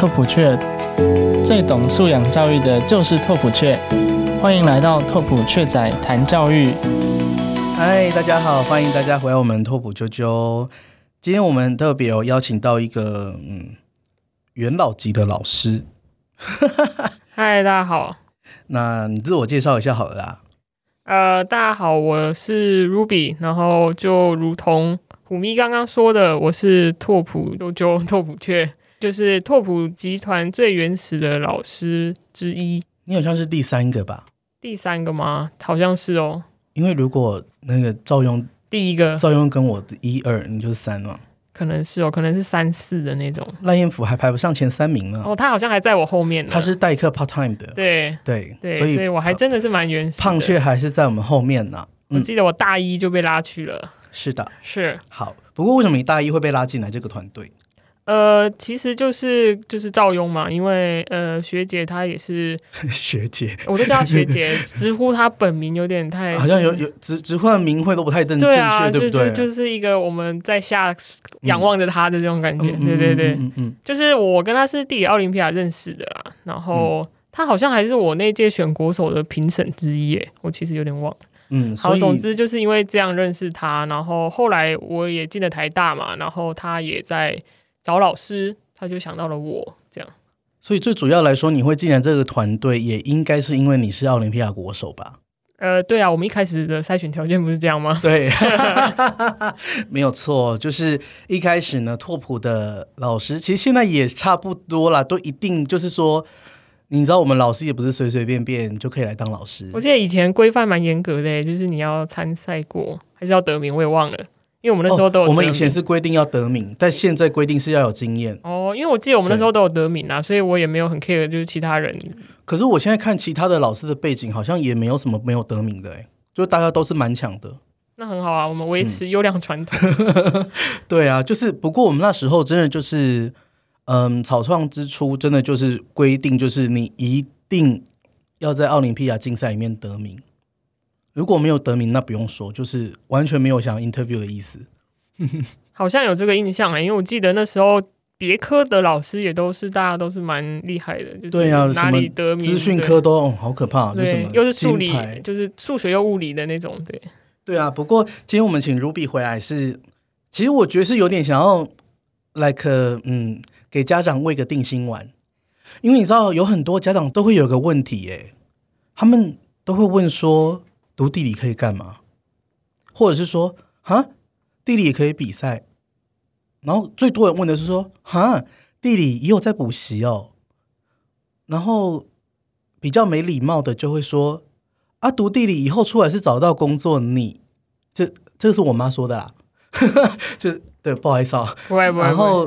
拓普雀，最懂素养教育的就是拓普雀。欢迎来到拓普雀仔谈教育。嗨，大家好，欢迎大家回来我们拓普啾啾。今天我们特别有邀请到一个嗯元老级的老师。嗨，大家好。那你自我介绍一下好了啦。呃，大家好，我是 Ruby。然后就如同虎咪刚刚说的，我是拓普啾啾拓普雀，就是拓普集团最原始的老师之一。你好像是第三个吧？第三个吗？好像是哦。因为如果那个赵用第一个，赵用跟我的一二，你就是三嘛。可能是哦，可能是三四的那种。赖彦甫还排不上前三名呢。哦，他好像还在我后面呢。他是代课 part time 的。对对对，所以我还真的是蛮原始。胖雀还是在我们后面呢。我记得我大一就被拉去了。是的，是好。不过为什么你大一会被拉进来这个团队？呃，其实就是就是赵庸嘛，因为呃学姐她也是 学姐，我都叫她学姐，直呼她本名有点太好像有有直直呼的名讳都不太正正确，对啊对？就就是一个我们在下仰望着她的这种感觉，对对对，嗯嗯，就是我跟她是地理奥林匹亚认识的啦，然后她好像还是我那届选国手的评审之一，诶，我其实有点忘了，嗯，好，总之就是因为这样认识她，然后后来我也进了台大嘛，然后她也在。找老师，他就想到了我这样。所以最主要来说，你会进来这个团队，也应该是因为你是奥林匹亚国手吧？呃，对啊，我们一开始的筛选条件不是这样吗？对，没有错，就是一开始呢，拓普的老师其实现在也差不多啦，都一定就是说，你知道我们老师也不是随随便便就可以来当老师。我记得以前规范蛮严格的，就是你要参赛过，还是要得名，我也忘了。因为我们那时候都有，我们以前是规定要得名，但现在规定是要有经验。哦，因为我记得我们那时候都有得名啊，所以我也没有很 care，就是其他人。可是我现在看其他的老师的背景，好像也没有什么没有得名的，哎，就大家都是蛮强的。那很好啊，我们维持优良传统。对啊，就是不过我们那时候真的就是，嗯，草创之初真的就是规定，就是你一定要在奥林匹亚竞赛里面得名。如果没有得名，那不用说，就是完全没有想 interview 的意思。好像有这个印象啊，因为我记得那时候别科的老师也都是大家都是蛮厉害的，就是对啊，哪里得名，资讯科都好可怕，对，又是数理，就是数学又物理的那种，对。对啊，不过今天我们请 Ruby 回来是，其实我觉得是有点想要 like 嗯，给家长喂个定心丸，因为你知道有很多家长都会有个问题，哎，他们都会问说。读地理可以干嘛？或者是说，哈，地理也可以比赛。然后最多人问的是说，哈，地理也有在补习哦。然后比较没礼貌的就会说，啊，读地理以后出来是找到工作，你这这是我妈说的啦。就对，不好意思啊。然后，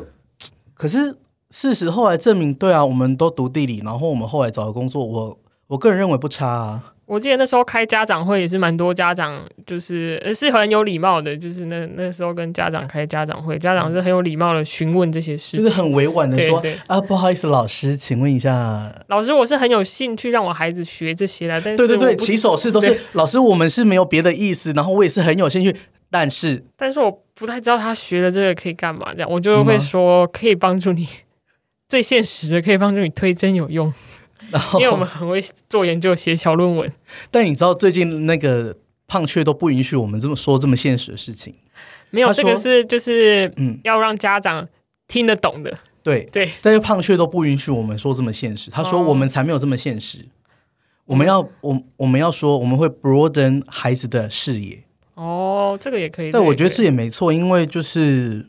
可是事实后来证明，对啊，我们都读地理，然后我们后来找的工作，我我个人认为不差啊。我记得那时候开家长会也是蛮多家长，就是是很有礼貌的，就是那那时候跟家长开家长会，家长是很有礼貌的询问这些事就是很委婉的说啊，不好意思，老师，请问一下，老师，我是很有兴趣让我孩子学这些的，但是对对对，起手式都是老师，我们是没有别的意思，然后我也是很有兴趣，但是但是我不太知道他学了这个可以干嘛，这样我就会说可以帮助你 最现实的，可以帮助你推真有用。因为我们很会做研究、写小论文，但你知道最近那个胖雀都不允许我们这么说这么现实的事情。没有，这个是就是嗯，要让家长听得懂的。对对，但是胖雀都不允许我们说这么现实。他说我们才没有这么现实。我们要我我们要说我们会 broaden 孩子的视野。哦，这个也可以。但我觉得是也没错，因为就是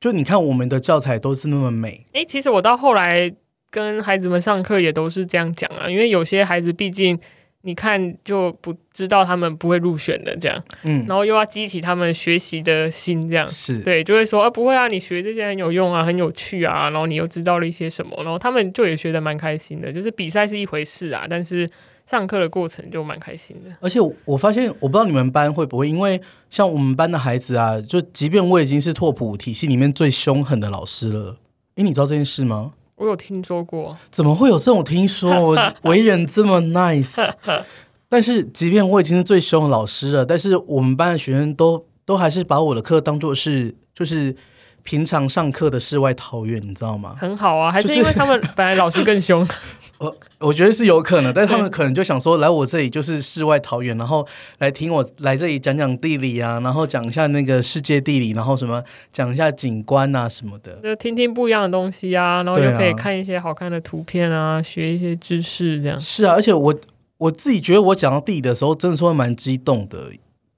就你看我们的教材都是那么美。哎，其实我到后来。跟孩子们上课也都是这样讲啊，因为有些孩子毕竟你看就不知道他们不会入选的这样，嗯，然后又要激起他们学习的心，这样是对，就会说啊不会啊，你学这些很有用啊，很有趣啊，然后你又知道了一些什么，然后他们就也学的蛮开心的。就是比赛是一回事啊，但是上课的过程就蛮开心的。而且我发现，我不知道你们班会不会，因为像我们班的孩子啊，就即便我已经是拓普体系里面最凶狠的老师了，诶，你知道这件事吗？我有听说过，怎么会有这种听说？我 为人这么 nice，但是即便我已经是最凶的老师了，但是我们班的学生都都还是把我的课当做是就是平常上课的世外桃源，你知道吗？很好啊，还是是因为他们 本来老师更凶，我 我觉得是有可能，但是 他们可能就想说，来我这里就是世外桃源，然后来听我来这里讲讲地理啊，然后讲一下那个世界地理，然后什么讲一下景观啊什么的。就听听不一样的东西啊，然后对啊又可以看一些好看的图片啊，学一些知识这样。是啊，而且我我自己觉得我讲到地理的时候，真的是会蛮激动的，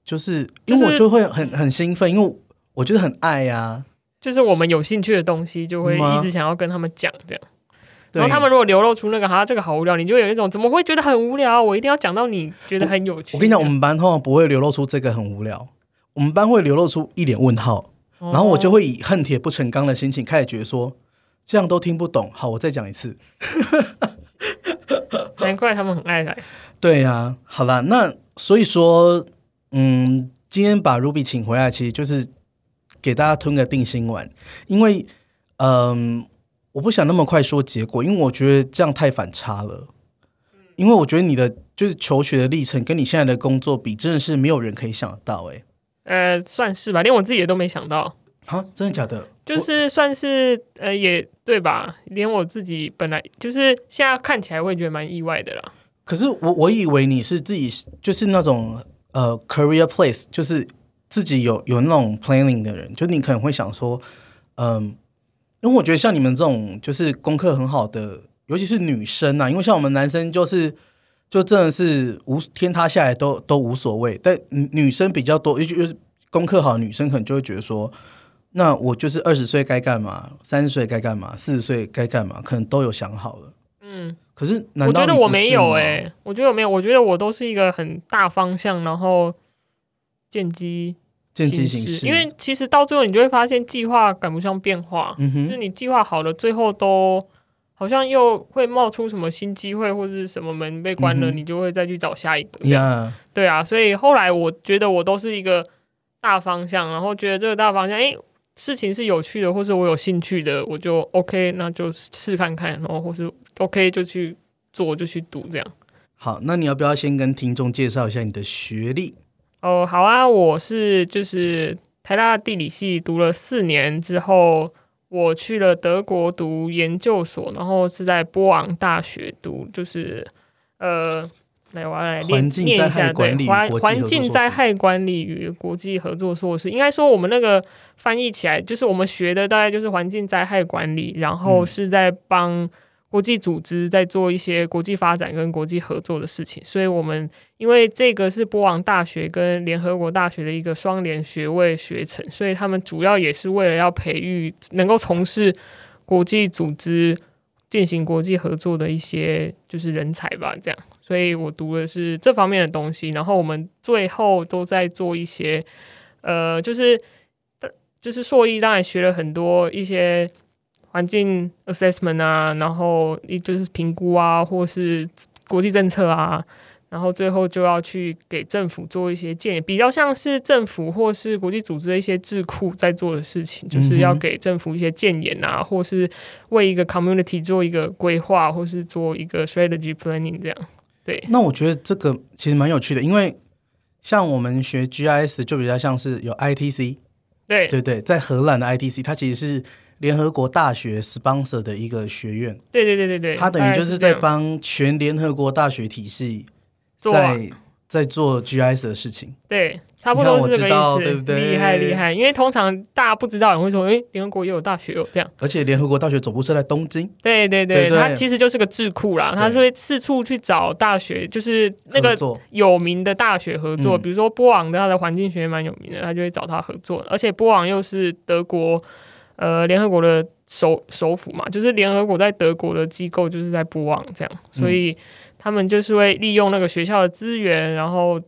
就是因为我就会很很兴奋，因为我觉得很爱呀、就是我们有兴趣的东西，就会一直想要跟他们讲这样。然后他们如果流露出那个哈这个好无聊，你就有一种怎么会觉得很无聊？我一定要讲到你觉得很有趣。我跟你讲，我们班通常不会流露出这个很无聊，我们班会流露出一脸问号，然然后我就会以恨铁不成钢的心情开始觉得说，这样都听不懂，好，我再讲一次。难怪他们很爱来。对呀、好啦，那所以说，嗯，今天把 Ruby 请回来，其实就是给大家吞个定心丸，因为，嗯，我不想那么快说结果，因为我觉得这样太反差了。因为我觉得你的就是求学的历程跟你现在的工作比，真的是没有人可以想得到、欸。呃，算是吧，连我自己也都没想到，哎，啊，真的假的？就是算是呃，也对吧？连我自己本来就是现在看起来会觉得蛮意外的啦。可是我我以为你是自己就是那种呃 career place，就是自己有有那种 planning 的人，就你可能会想说，嗯，因为我觉得像你们这种就是功课很好的，尤其是女生啊，因为像我们男生就是就真的是无天塌下来都都无所谓，但女女生比较多，尤其就是功课好的女生可能就会觉得说。那我就是二十岁该干嘛，三十岁该干嘛，四十岁该干嘛，可能都有想好了。嗯，可是难我觉得我没有诶、我觉得我没有，我觉得我都是一个很大方向，然后见机见机行行事，因为其实到最后你就会发现计划赶不上变化，嗯就是你计划好了，最后都好像又会冒出什么新机会或者是什么门被关了，嗯你就会再去找下一个对啊，所以后来我觉得我都是一个大方向，然后觉得这个大方向，诶，事情是有趣的，或是我有兴趣的，我就 OK，那就试看看，然后或是 OK 就去做，就去读这样。好，那你要不要先跟听众介绍一下你的学历？哦，好啊，我是就是台大地理系读了四年之后，我去了德国读研究所，然后是在波昂大学读，就是呃，来我要来念念一下，对环环境灾害管理与国际合作硕士，应该说我们那个翻译起来就是我们学的大概就是环境灾害管理，然后嗯是在帮。国际组织在做一些国际发展跟国际合作的事情，所以我们因为这个是波昂大学跟联合国大学的一个双联学位学程，所以他们主要也是为了要培育能够从事国际组织进行国际合作的一些就是人才吧，这样。所以我读的是这方面的东西，然后我们最后都在做一些呃，就是就是硕一当然学了很多一些。环境 assessment 啊，然后一就是评估啊，或是国际政策啊，然后最后就要去给政府做一些建议，比较像是政府或是国际组织的一些智库在做的事情，就是要给政府一些建言啊，或是为一个 community 做一个规划，或是做一个 strategy planning 这样。对，那我觉得这个其实蛮有趣的，因为像我们学 GIS 就比较像是有 ITC，对，对对，在荷兰的 ITC，它其实是联合国大学 sponsor 的一个学院，对对对对对，它等于就是在帮全联合国大学体系做啊。在在做 GIS 的事情。对，差不多是这个意思，对不对？厉害厉害。因为通常大家不知道，人会说，诶，联合国也有大学哦，这样。而且联合国大学总部设在东京，对对对，对对。它其实就是个智库啦，它是会四处去找大学，就是那个有名的大学合作，嗯。比如说波昂的，它的环境学院蛮有名的，他就会找他合作。而且波昂又是德国呃联合国的首首府嘛，就是联合国在德国的机构就是在布旺这样，所以他们就是会利用那个学校的资源，然后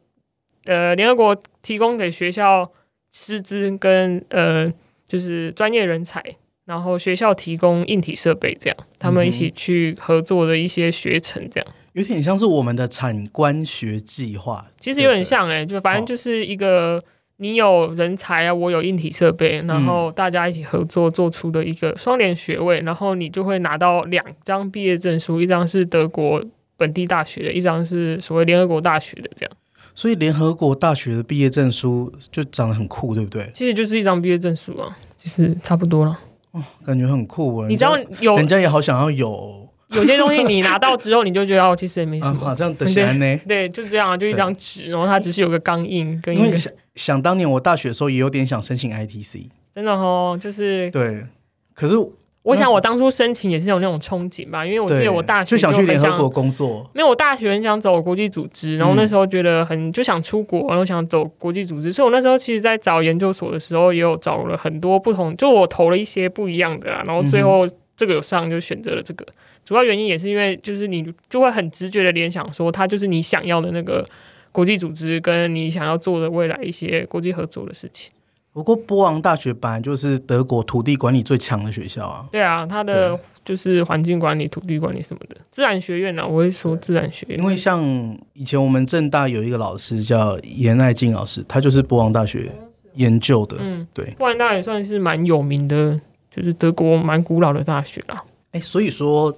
呃联合国提供给学校师资跟呃就是专业人才。然后学校提供硬体设备，这样他们一起去合作的一些学程，这样。有点像是我们的产官学计划，其实有点像哎、就反正就是一个你有人才啊，我有硬体设备，然后大家一起合作做出的一个双联学位，然后你就会拿到两张毕业证书，一张是德国本地大学的，一张是所谓联合国大学的，这样所以联合国大学的毕业证书就长得很酷，对不对？其实就是一张毕业证书啊。就是差不多了。哦感觉很酷啊！你知道有人家也好想要有，有些东西你拿到之后，你就觉得哦，其实也没什 啊，么。好像的起来呢。对，就这样啊，就一张纸，然后它只是有个钢印跟一个因为想想当年我大学的时候也有点想申请 ITC，真的哦，就是对，可是我想我当初申请也是有那种憧憬吧，因为我记得我大学就想去联合国工作，没有，我大学很想走国际组织，然后嗯那时候觉得很就想出国，然后想走国际组织，所以我那时候其实，在找研究所的时候，也有找了很多不同，就我投了一些不一样的啦，然后最后这个有上，就选择了这个。主要原因也是因为，就是你就会很直觉的联想说，它就是你想要的那个国际组织，跟你想要做的未来一些国际合作的事情。不过波昂大学本来就是德国土地管理最强的学校啊。对啊，它的就是环境管理、土地管理什么的，自然学院呢、我会说自然学院因。为像以前我们正大有一个老师叫严爱静老师，他就是波昂大学研究的。嗯，对，波兰大也算是蛮有名的，就是德国蛮古老的大学啦。哎，所以说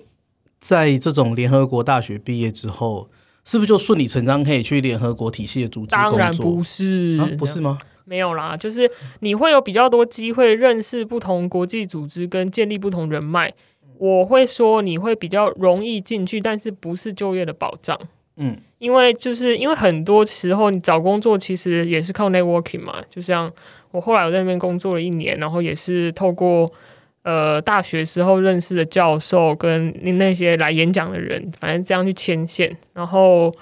在这种联合国大学毕业之后，是不是就顺理成章可以去联合国体系的组织工作当然？不是，啊，不是吗？没有啦，就是你会有比较多机会认识不同国际组织跟建立不同人脉。我会说你会比较容易进去，但是不是就业的保障。嗯，因为就是因为很多时候你找工作其实也是靠 networking 嘛，就像我后来我在那边工作了一年，然后也是透过呃大学时候认识的教授跟那些来演讲的人，反正这样去牵线，然后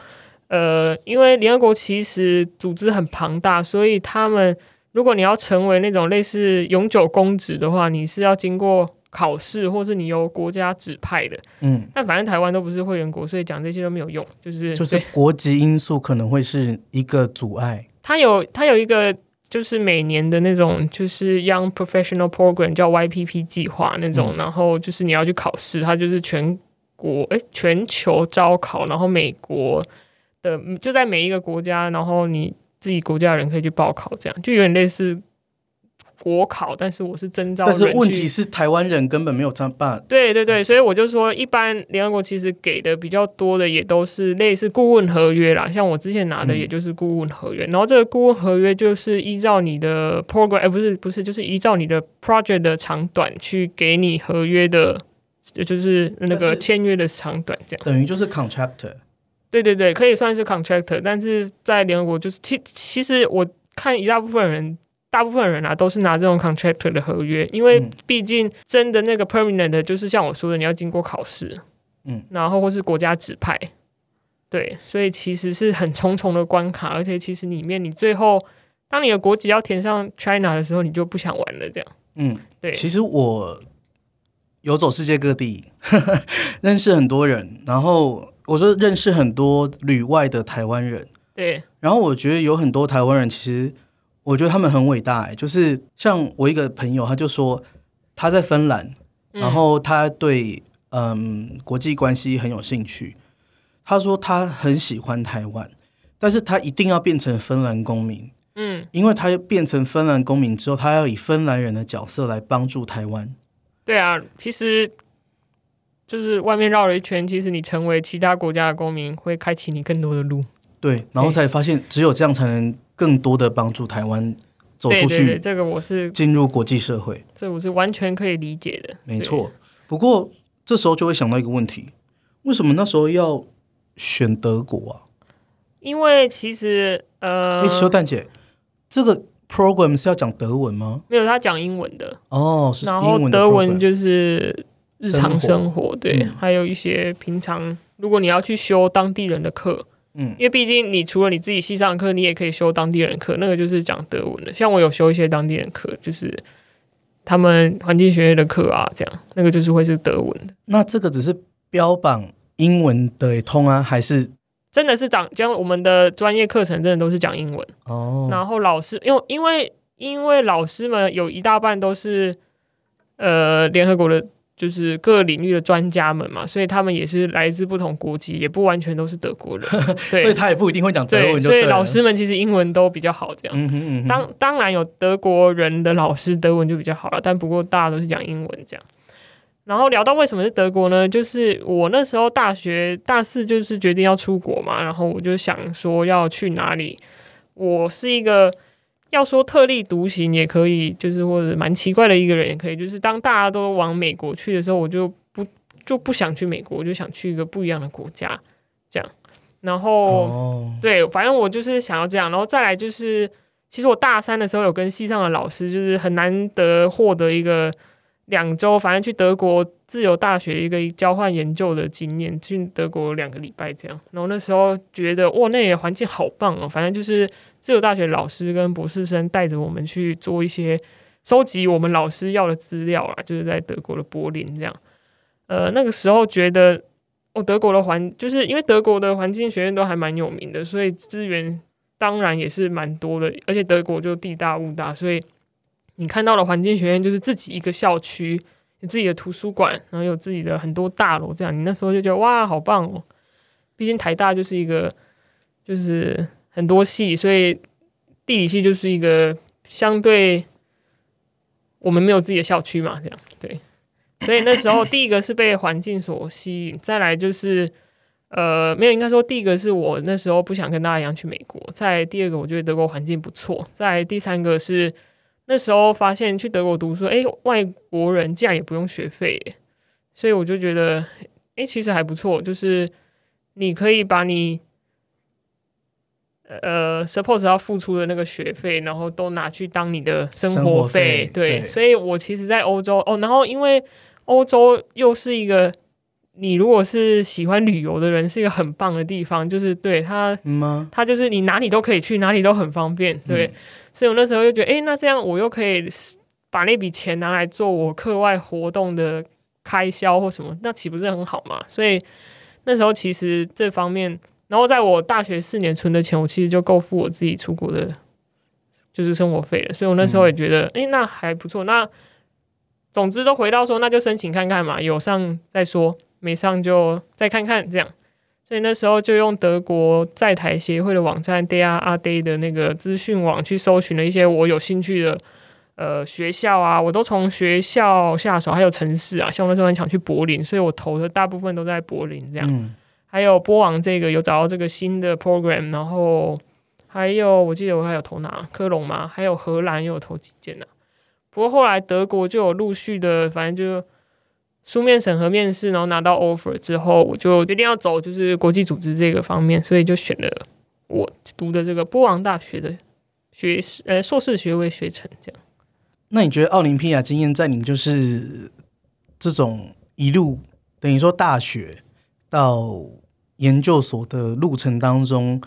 呃，因为联合国其实组织很庞大，所以他们如果你要成为那种类似永久公职的话，你是要经过考试，或是你由国家指派的。嗯，但反正台湾都不是会员国，所以讲这些都没有用。就是就是国籍因素可能会是一个阻碍。它有它有一个就是每年的那种就是 Young Professional Program 叫 YPP 计划那种，嗯。然后就是你要去考试，它就是全国诶全球招考，然后美国的就在每一个国家，然后你自己国家的人可以去报考，这样就有点类似国考，但是我是征招。但是问题是，台湾人根本没有这样办。对对对，所以我就说，一般联合国其实给的比较多的也都是类似顾问合约啦，像我之前拿的也就是顾问合约，然后这个顾问合约就是依照你的 program，哎、不是不是，就是依照你的 project 的长短去给你合约的，就是那个签约的长短这样。等于就是 contractor，对对对，可以算是 contractor，但是在联合国就是其其实我看一大部分人。大部分人啊都是拿这种 contractor 的合约，因为嗯。毕竟真的那个 permanent 的就是像我说的，你要经过考试，嗯，然后或是国家指派，对，所以其实是很重重的关卡，而且其实里面你最后当你的国籍要填上 China 的时候，你就不想玩了，这样，嗯，对，其实我游走世界各地，认识很多人，然后我说认识很多旅外的台湾人，对，然后我觉得有很多台湾人，其实我觉得他们很伟大、欸，就是像我一个朋友，他就说他在芬兰，嗯然后他对嗯国际关系很有兴趣，他说他很喜欢台湾，但是他一定要变成芬兰公民。嗯，因为他变成芬兰公民之后，他要以芬兰人的角色来帮助台湾。对啊，其实就是外面绕了一圈，其实你成为其他国家的公民，会开启你更多的路。对，然后才发现只有这样才能更多的帮助台湾走出对对对，去，这个我是进入国际社会。这我是完全可以理解的。没错。不过这时候就会想到一个问题：为什么那时候要选德国啊？因为其实呃哎、，修蛋姐，这个 program 是要讲德文吗？没有他讲英文的，哦，是然后英文的德文就是日常生活，对，嗯还有一些平常如果你要去修当地人的课，嗯因为毕竟你除了你自己系上的课，你也可以修当地人课，那个就是讲德文的。像我有修一些当地人课，就是他们环境学院的课啊，这样那个就是会是德文的。那这个只是标榜英文的通啊，还是真的是讲讲我们的专业课程，真的都是讲英文。哦？然后老师，因为因为因为老师们有一大半都是呃联合国的，就是各领域的专家们嘛，所以他们也是来自不同国籍，也不完全都是德国人。对，所以他也不一定会讲德对，文所以老师们其实英文都比较好，这样。嗯哼嗯哼，当当然有德国人的老师德文就比较好了，但不过大家都是讲英文这样。然后聊到为什么是德国呢？就是我那时候大学大四就是决定要出国嘛，然后我就想说要去哪里。我是一个要说特立独行也可以，就是或者蛮奇怪的一个人也可以。就是当大家都往美国去的时候，我就不就不想去美国，我就想去一个不一样的国家，这样。然后、哦，对，反正我就是想要这样。然后再来就是，其实我大三的时候有跟系上的老师，就是很难得获得一个两周，反正去德国自由大学一个交换研究的经验，去德国两个礼拜这样。然后那时候觉得哇，那里的环境好棒哦，反正就是自由大学老师跟博士生带着我们去做一些收集我们老师要的资料啊，就是在德国的柏林这样。呃，那个时候觉得，哦，德国的环就是因为德国的环境学院都还蛮有名的，所以资源当然也是蛮多的，而且德国就地大物大，所以你看到的环境学院就是自己一个校区，有自己的图书馆，然后有自己的很多大楼，这样你那时候就觉得哇，好棒哦！毕竟台大就是一个就是很多系，所以地理系就是一个相对我们没有自己的校区嘛，这样对。所以那时候第一个是被环境所吸引，再来就是呃没有，应该说第一个是我那时候不想跟大家一样去美国，再第二个我觉得德国环境不错，再第三个是那时候发现去德国读书，诶，外国人竟然也不用学费，所以我就觉得诶，其实还不错，就是你可以把你呃，suppose 要付出的那个学费，然后都拿去当你的生生活活费对，对。所以我其实，在欧洲哦，然后因为欧洲又是一个你如果是喜欢旅游的人，是一个很棒的地方，就是对它，嗯吗？它就是你哪里都可以去，哪里都很方便，对，嗯所以我那时候就觉得，诶，那这样我又可以把那笔钱拿来做我课外活动的开销或什么，那岂不是很好嘛？所以那时候其实这方面，然后在我大学四年存的钱，我其实就够付我自己出国的，就是生活费了。所以我那时候也觉得，诶，那还不错。那总之都回到说，那就申请看看嘛，有上再说，没上就再看看这样。所以那时候就用德国在台协会的网站 Day a Day 的那个资讯网去搜寻了一些我有兴趣的呃学校啊，我都从学校下手，还有城市啊，像我那时候很想去柏林，所以我投的大部分都在柏林这样。嗯，还有波王这个有找到这个新的 program，然后还有我记得我还有投哪科隆嘛，还有荷兰也有投几件呢、不过后来德国就有陆续的，反正就书面审核面试，然后拿到 offer 之后，我就决定要走就是国际组织这个方面，所以就选了我读的这个波王大学的学士呃硕士学位学程这样。那你觉得奥林匹亚经验在你就是这种一路等于说大学到研究所的路程当中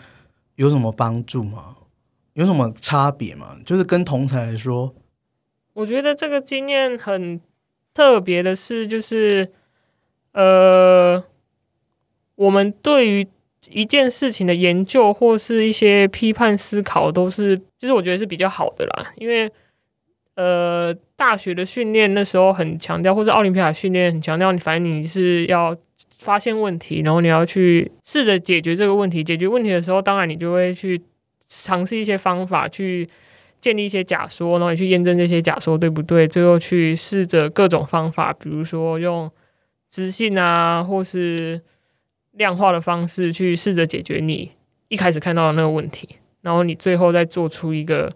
有什么帮助吗？有什么差别吗？就是跟同才来说，我觉得这个经验很特别的是，就是呃，我们对于一件事情的研究或是一些批判思考，都是就是我觉得是比较好的啦，因为呃，大学的训练那时候很强调，或是奥林匹亚训练很强调，你反正你是要发现问题，然后你要去试着解决这个问题。解决问题的时候，当然你就会去尝试一些方法去。建立一些假说，然后你去验证这些假说对不对，最后去试着各种方法，比如说用知性啊，或是量化的方式去试着解决你一开始看到的那个问题，然后你最后再做出一个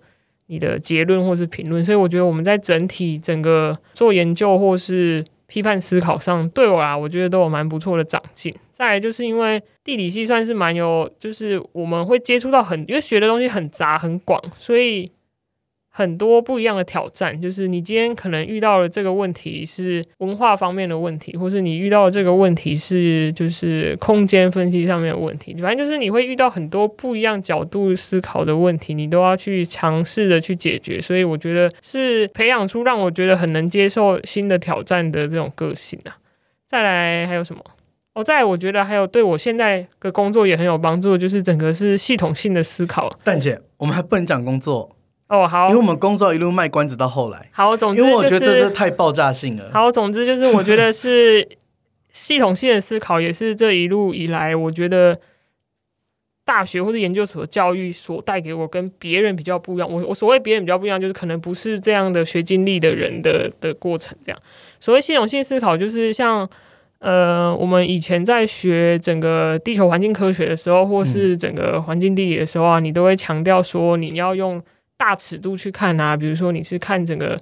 你的结论或是评论。所以我觉得我们在整体整个做研究或是批判思考上，对我啦，我觉得都有蛮不错的长进。再来就是因为地理系算是蛮有，就是我们会接触到很，因为学的东西很杂很广，所以。很多不一样的挑战，就是你今天可能遇到了这个问题是文化方面的问题，或是你遇到的这个问题是就是空间分析上面的问题，反正就是你会遇到很多不一样角度思考的问题，你都要去尝试的去解决。所以我觉得是培养出让我觉得很能接受新的挑战的这种个性啊。再来还有什么？哦，再我觉得还有对我现在的工作也很有帮助，就是整个是系统性的思考。蛋姐，我们还不能讲工作，哦，好因为我们工作一路卖关子到后来，好，总之因为我觉得这这太爆炸性了。好，总之就是我觉得是系统性的思考，也是这一路以来，我觉得大学或者研究所的教育所带给我跟别人比较不一样。我我所谓别人比较不一样，就是可能不是这样的学经历的人的的过程。这样，所谓系统性思考，就是像呃，我们以前在学整个地球环境科学的时候，或是整个环境地理的时候啊，你都会强调说你要用大尺度去看啊，比如说你是看整个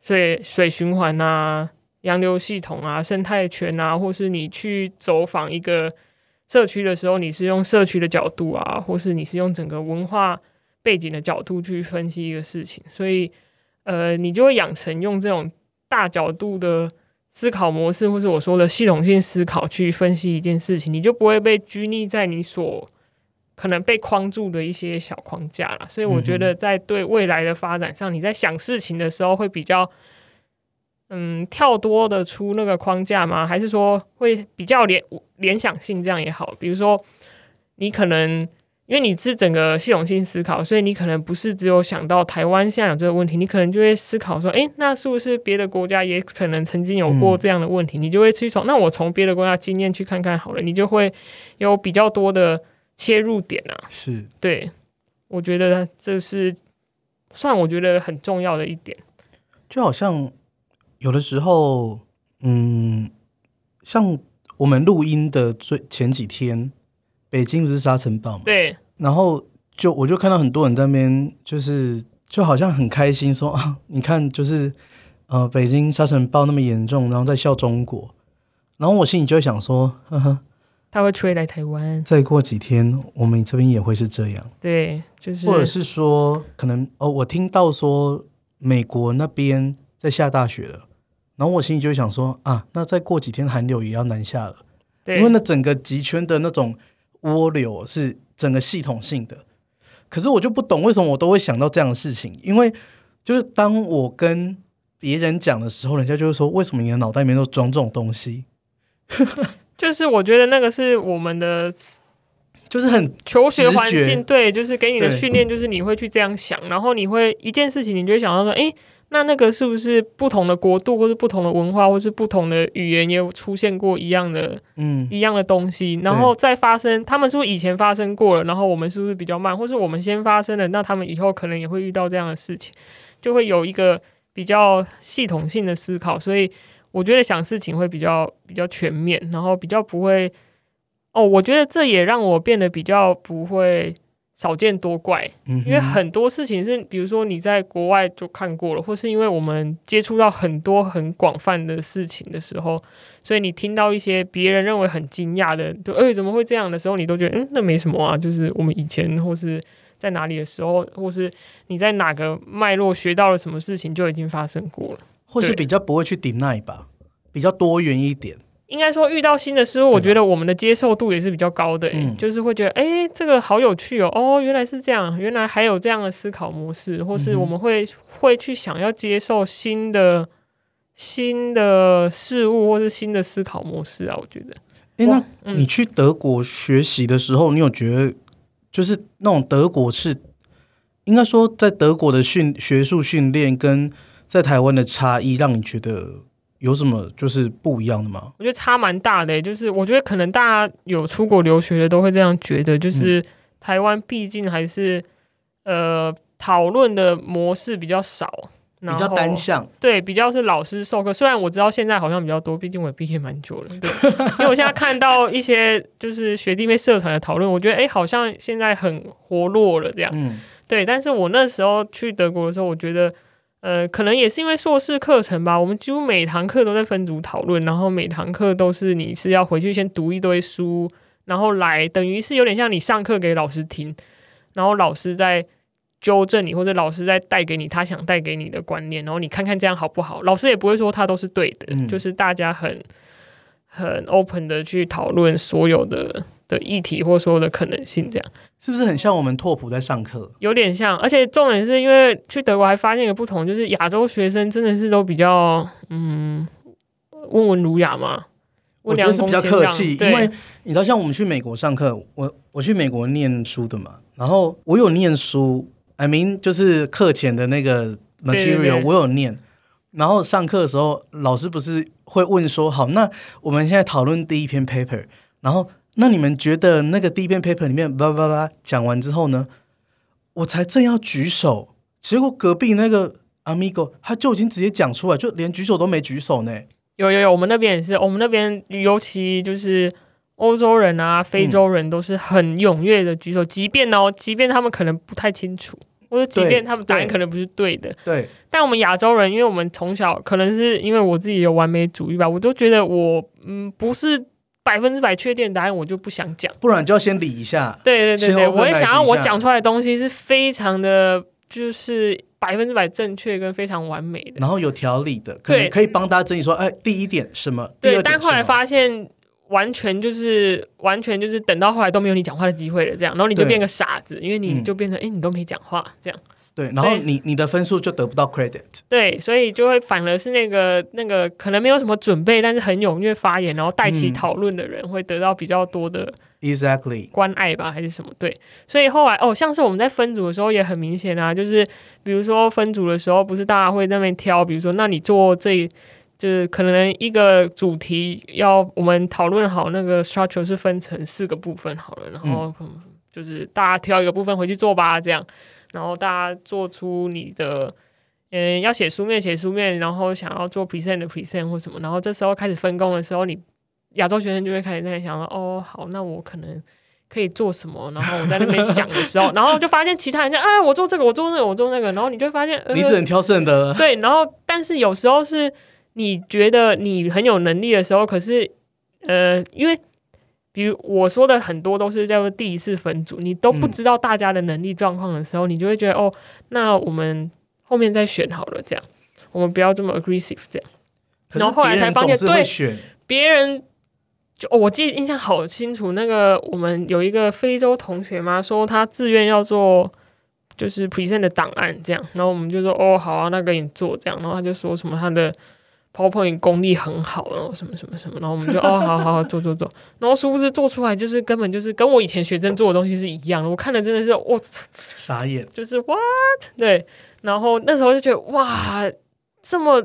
水水循环啊、洋流系统啊、生态圈啊，或是你去走访一个社区的时候，你是用社区的角度啊，或是你是用整个文化背景的角度去分析一个事情，所以呃，你就会养成用这种大角度的思考模式，或是我说的系统性思考去分析一件事情，你就不会被拘泥在你所可能被框住的一些小框架了。所以我觉得在对未来的发展上，你在想事情的时候会比较。嗯，跳多的出那个框架吗？还是说会比较联联想性这样也好？比如说，你可能因为你是整个系统性思考，所以你可能不是只有想到台湾现在有这个问题，你可能就会思考说，诶，那是不是别的国家也可能曾经有过这样的问题？你就会去从那我从别的国家经验去看看好了，你就会有比较多的切入点啊。是对，我觉得这是算我觉得很重要的一点，就好像。有的时候，嗯，像我们录音的最前几天，北京不是沙尘暴嘛？对。然后就我就看到很多人在那边，就是就好像很开心，说啊，你看，就是呃，北京沙尘暴那么严重，然后在笑中国。然后我心里就会想说，呵呵，他会吹来台湾。再过几天，我们这边也会是这样。对，就是，或者是说，可能哦，我听到说美国那边在下大雪了。然后我心里就想说啊，那再过几天寒流也要南下了，因为那整个极圈的那种涡流是整个系统性的。可是我就不懂为什么我都会想到这样的事情，因为就是当我跟别人讲的时候，人家就会说为什么你的脑袋里面都装这种东西？就是我觉得那个是我们的，就是很求学环境，对，就是给你的训练，就是你会去这样想，然后你会一件事情，你就会想到说，哎。那那个是不是不同的国度，或是不同的文化，或是不同的语言，也有出现过一样的，嗯，一样的东西，然后再发生，他们是不是以前发生过了？然后我们是不是比较慢，或是我们先发生了？那他们以后可能也会遇到这样的事情，就会有一个比较系统性的思考。所以我觉得想事情会比较比较全面，然后比较不会。哦，我觉得这也让我变得比较不会。少见多怪，因为很多事情是，比如说你在国外就看过了，或是因为我们接触到很多很广泛的事情的时候，所以你听到一些别人认为很惊讶的，就哎怎么会这样的时候，你都觉得嗯那没什么啊，就是我们以前或是在哪里的时候，或是你在哪个脉络学到了什么事情就已经发生过了，或是比较不会去 deny 吧，比较多元一点。应该说，遇到新的事物，我觉得我们的接受度也是比较高的，嗯。就是会觉得，哎，这个好有趣哦，哦，原来是这样，原来还有这样的思考模式，或是我们会会去想要接受新的新的事物，或是新的思考模式啊。我觉得，哎，那你去德国学习的时候，你有觉得就是那种德国是应该说在德国的训学术训练跟在台湾的差异，让你觉得？有什么就是不一样的吗？我觉得差蛮大的，就是我觉得可能大家有出国留学的都会这样觉得，就是台湾毕竟还是呃讨论的模式比较少，比较单向，对，比较是老师授课。虽然我知道现在好像比较多，毕竟我也毕业蛮久了，对，因为我现在看到一些就是学弟妹社团的讨论，我觉得哎，好像现在很活络了这样，嗯，对。但是我那时候去德国的时候，我觉得。呃，可能也是因为硕士课程吧，我们几乎每堂课都在分组讨论，然后每堂课都是你是要回去先读一堆书，然后来等于是有点像你上课给老师听，然后老师在纠正你，或者老师在带给你他想带给你的观念，然后你看看这样好不好？老师也不会说他都是对的，就是大家很很 open 的去讨论所有的。的议题或所有的可能性，这样是不是很像我们拓普在上课？有点像，而且重点是因为去德国还发现一个不同，就是亚洲学生真的是都比较嗯温文儒雅嘛。我觉得是比较客气，因为你知道，像我们去美国上课，我我去美国念书的嘛，然后我有念书，I mean 就是课前的那个 material 我有念，然后上课的时候老师不是会问说，好，那我们现在讨论第一篇 paper，然后。那你们觉得那个第一篇 paper 里面叭叭叭讲完之后呢？我才正要举手，结果隔壁那个 amigo 他就已经直接讲出来，就连举手都没举手呢。有有有，我们那边也是，我们那边尤其就是欧洲人啊、非洲人都是很踊跃的举手，即便哦，即便他们可能不太清楚。或者即便他们答案可能不是对的，对，但我们亚洲人，因为我们从小可能是因为我自己有完美主义吧，我都觉得我嗯不是百分之百确定的答案，我就不想讲。不然就要先理一下。对对对对，我也想要我讲出来的东西是非常的，就是百分之百正确跟非常完美的。然后有条理的，可能对可以帮大家整理说，哎，第一点什么，对，但后来发现。完全就是完全就是等到后来都没有你讲话的机会了，这样，然后你就变个傻子，因为你嗯就变成哎、诶你都没讲话这样。对，然后你你的分数就得不到 credit。对，所以就会反而是那个那个可能没有什么准备，但是很踊跃发言，然后带起嗯讨论的人，会得到比较多的 Exactly，关爱吧，还是什么？对，所以后来哦，像是我们在分组的时候也很明显啊，就是比如说分组的时候，不是大家会在那边挑，比如说那你做这。就是可能一个主题要我们讨论好，那个 structure 是分成四个部分好了，然后嗯就是大家挑一个部分回去做吧，这样，然后大家做出你的嗯要写书面写书面，然后想要做 present 的 present 或什么，然后这时候开始分工的时候，你亚洲学生就会开始在想说，哦，好，那我可能可以做什么？然后我在那边想的时候，然后就发现其他人家，哎，我做这个，我做那个，我做那个，然后你就会发现，呃你只能挑剩的。对，然后但是有时候是你觉得你很有能力的时候，可是呃，因为比如我说的很多都是叫做第一次分组，你都不嗯知道大家的能力状况的时候，你就会觉得哦，那我们后面再选好了，这样我们不要这么 aggressive 这样。然后后来才发现对选，别人就、哦我记得印象好清楚，那个我们有一个非洲同学嘛，说他自愿要做就是 present 的档案这样，然后我们就说哦好啊，那给你做这样，然后他就说什么他的 PowerPoint 功力很好，然后什么什么什么，然后我们就哦 好好好做做做，然后殊不知做出来就是根本就是跟我以前学生做的东西是一样的，我看了真的是我、傻眼。就是 what 对，然后那时候就觉得哇，这么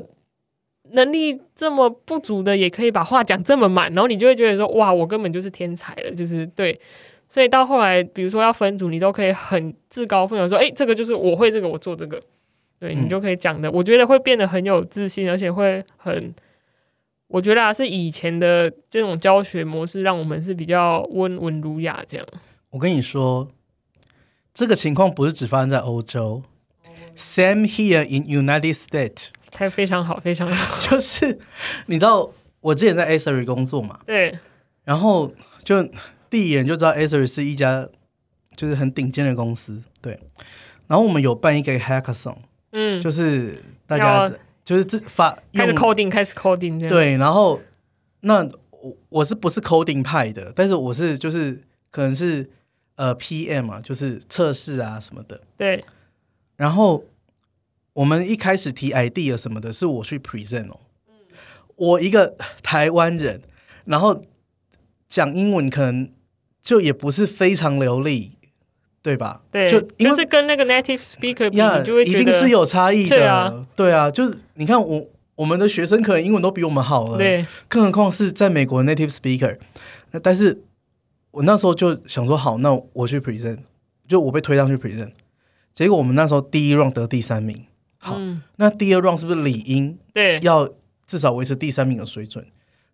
能力这么不足的也可以把话讲这么满，然后你就会觉得说哇，我根本就是天才了，就是对。所以到后来，比如说要分组，你都可以很自高奋勇说，哎、这个就是我会这个，我做这个，对嗯你就可以讲的。我觉得会变得很有自信，而且会很，我觉得啊，是以前的这种教学模式，让我们是比较温文儒雅这样。我跟你说，这个情况不是只发生在欧洲，Same here in United States，才非常好，非常好。就是你知道我之前在 Acer 工作嘛，对，然后就第一眼就知道 Acer 是一家就是很顶尖的公司，对。然后我们有办一个 Hackathon，嗯，就是大家就是自发开始 coding，开始 coding 这样。，对，然后那我我是不是 coding 派的？但是我是就是可能是呃 PM 啊，就是测试啊什么的。对，然后我们一开始提 idea 什么的，是我去 present 哦。嗯我一个台湾人，然后讲英文可能就也不是非常流利，对吧？对，就是跟那个 native speaker 比，呀，你就会觉得一定是有差异的。对啊，对啊，就是你看我我们的学生可能英文都比我们好了，对，更何况是在美国 native speaker。那但是我那时候就想说，好，那我去 present，就我被推上去 present。结果我们那时候第一 round 得第三名，好，嗯，那第二 round 是不是理应对，要至少维持第三名的水准？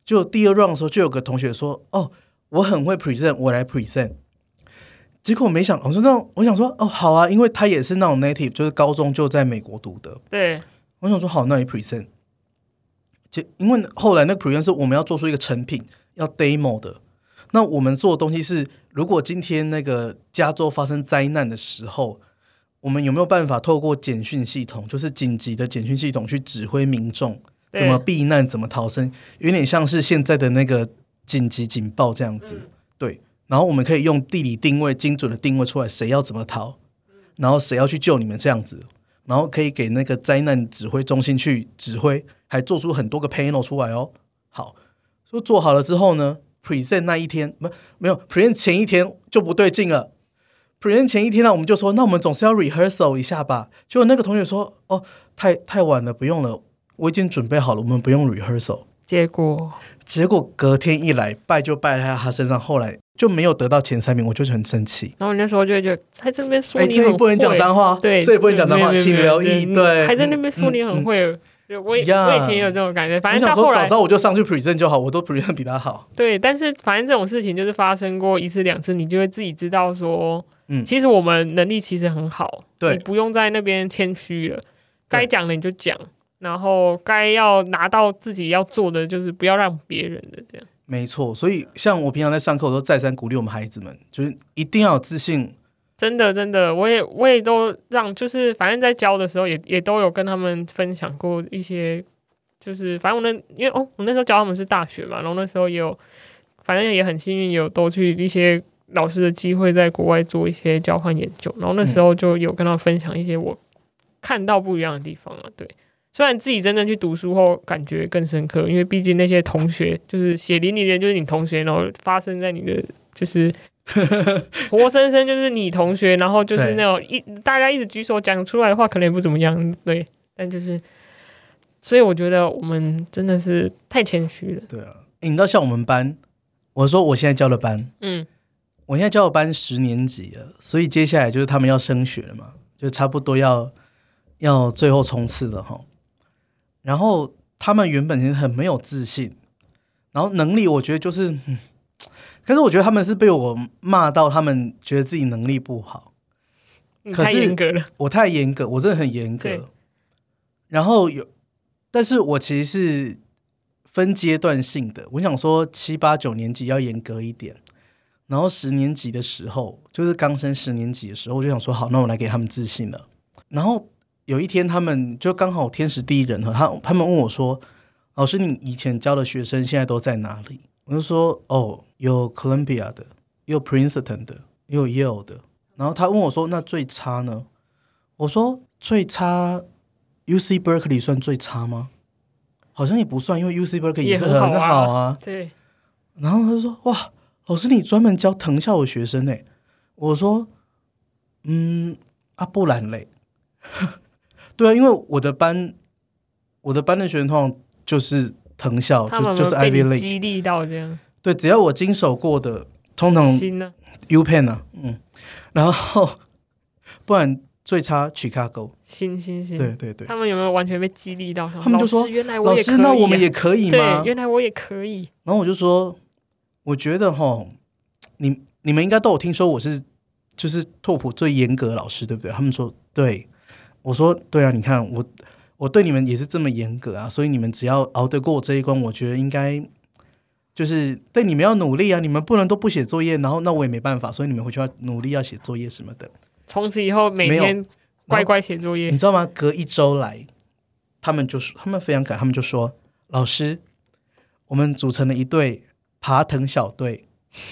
就第二 round 的时候，就有个同学说：“哦，我很会 present，我来 present。”结果没想，我说那种我想说，哦，好啊，因为他也是那种 native，就是高中就在美国读的。对，我想说，好，那你 present。就因为后来那个 present 是我们要做出一个成品，要 demo 的。那我们做的东西是，如果今天那个加州发生灾难的时候，我们有没有办法透过简讯系统，就是紧急的简讯系统去指挥民众怎么避难、怎么逃生，有点像是现在的那个紧急警报这样子。对，然后我们可以用地理定位精准的定位出来谁要怎么逃，然后谁要去救你们这样子，然后可以给那个灾难指挥中心去指挥，还做出很多个 panel 出来哦。好，说做好了之后呢，present 那一天不没有 present 前一天就不对劲了。present 前一天呢，我们就说，那我们总是要 rehearsal 一下吧。结果那个同学说，哦，太太晚了，不用了，我已经准备好了，我们不用 rehearsal。结果结果隔天一来，拜就拜在他身上，后来就没有得到前三名，我就是很生气。然后你那时候就会觉得，在这边说哎，你很会，不能讲脏话，对，这里不能讲脏话，请留意。对，还在那边说嗯你很。嗯会，对我我以前也有这种感觉，反正到后来早知道我就上去 present 就好，我都 present 比他好。对，但是反正这种事情就是发生过一次两次，你就会自己知道说，嗯其实我们能力其实很好，对你不用在那边谦虚了，该讲的你就讲，然后该要拿到自己要做的，就是不要让别人的这样。没错。所以像我平常在上课，我都再三鼓励我们孩子们，就是一定要有自信。真的，真的，我也我也都让，就是反正在教的时候也也都有跟他们分享过一些，就是反正我那因为哦，我那时候教他们是大学嘛，然后那时候也有，反正也很幸运有都去一些老师的机会，在国外做一些交换研究，然后那时候就有跟他们分享一些我看到不一样的地方了。对，虽然自己真正去读书后感觉更深刻，因为毕竟那些同学就是血淋淋的，就是你同学，然后发生在你的就是。活生生就是你同学，然后就是那种一大家一直举手讲出来的话，可能也不怎么样，对，但就是，所以我觉得我们真的是太谦虚了，对啊，诶你知道像我们班，我说我现在教的班，嗯，我现在教的班十年级了，所以接下来就是他们要升学了嘛，就差不多要要最后冲刺了哈。然后他们原本其实很没有自信，然后能力我觉得就是，嗯，可是我觉得他们是被我骂到，他们觉得自己能力不好，你太可是严格了，我太严格，我真的很严格。然后有，但是我其实是分阶段性的。我想说七八九年级要严格一点，然后十年级的时候，就是刚升十年级的时候，我就想说好，那我来给他们自信了。然后有一天，他们就刚好天时地利人和，他他们问我说：“老师，你以前教的学生现在都在哪里？”我就说：“哦，有 Columbia 的，也有 Princeton 的，也有 Yale 的。”然后他问我说：“那最差呢？”我说：“最差，UC Berkeley 算最差吗？好像也不算，因为 UC Berkeley 也是很好啊好啊。对，然后他就说：“哇，老师你专门教藤校的学生呢？”我说：“嗯，啊，不然嘞？对啊，因为我的班，我的班的学生通常就是藤校，就就是 Ivy League。激励到这样，对，只要我经手过的，通常？U Penn 啊，嗯，然后不然最差 Chicago。行行行，对对对，他们有没有完全被激励到？他们就说原来我老师，也可以、啊，那我们也可以对吗，？原来我也可以，然后我就说，我觉得哈，你你们应该都有听说我是就是拓普最严格的老师，对不对？他们说对，我说对啊，你看我我对你们也是这么严格啊，所以你们只要熬得过我这一关，我觉得应该就是对你们要努力啊，你们不能都不写作业，然后那我也没办法，所以你们回去要努力要写作业什么的，从此以后每天乖乖写作业你，知道吗？隔一周来，他们就说他们非常感，他们就说老师，我们组成了一队爬藤小队。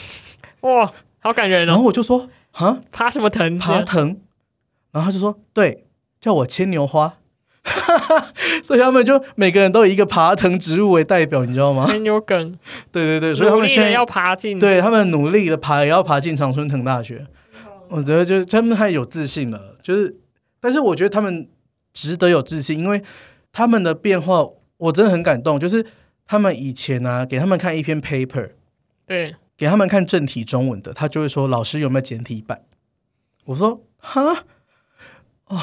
哇，好感人哦！然后我就说啊，爬什么藤？爬藤，然后他就说对，叫我牵牛花，所以他们就每个人都以一个爬藤植物为代表，你知道吗？很有梗，对对对，所以他们现在要爬进，对他们努力的爬，也要爬进长春藤大学。我觉得就是他们太有自信了，就是，但是我觉得他们值得有自信，因为他们的变化我真的很感动。就是他们以前啊，给他们看一篇 paper，对，给他们看正体中文的，他就会说老师有没有简体版？我说哈，哦，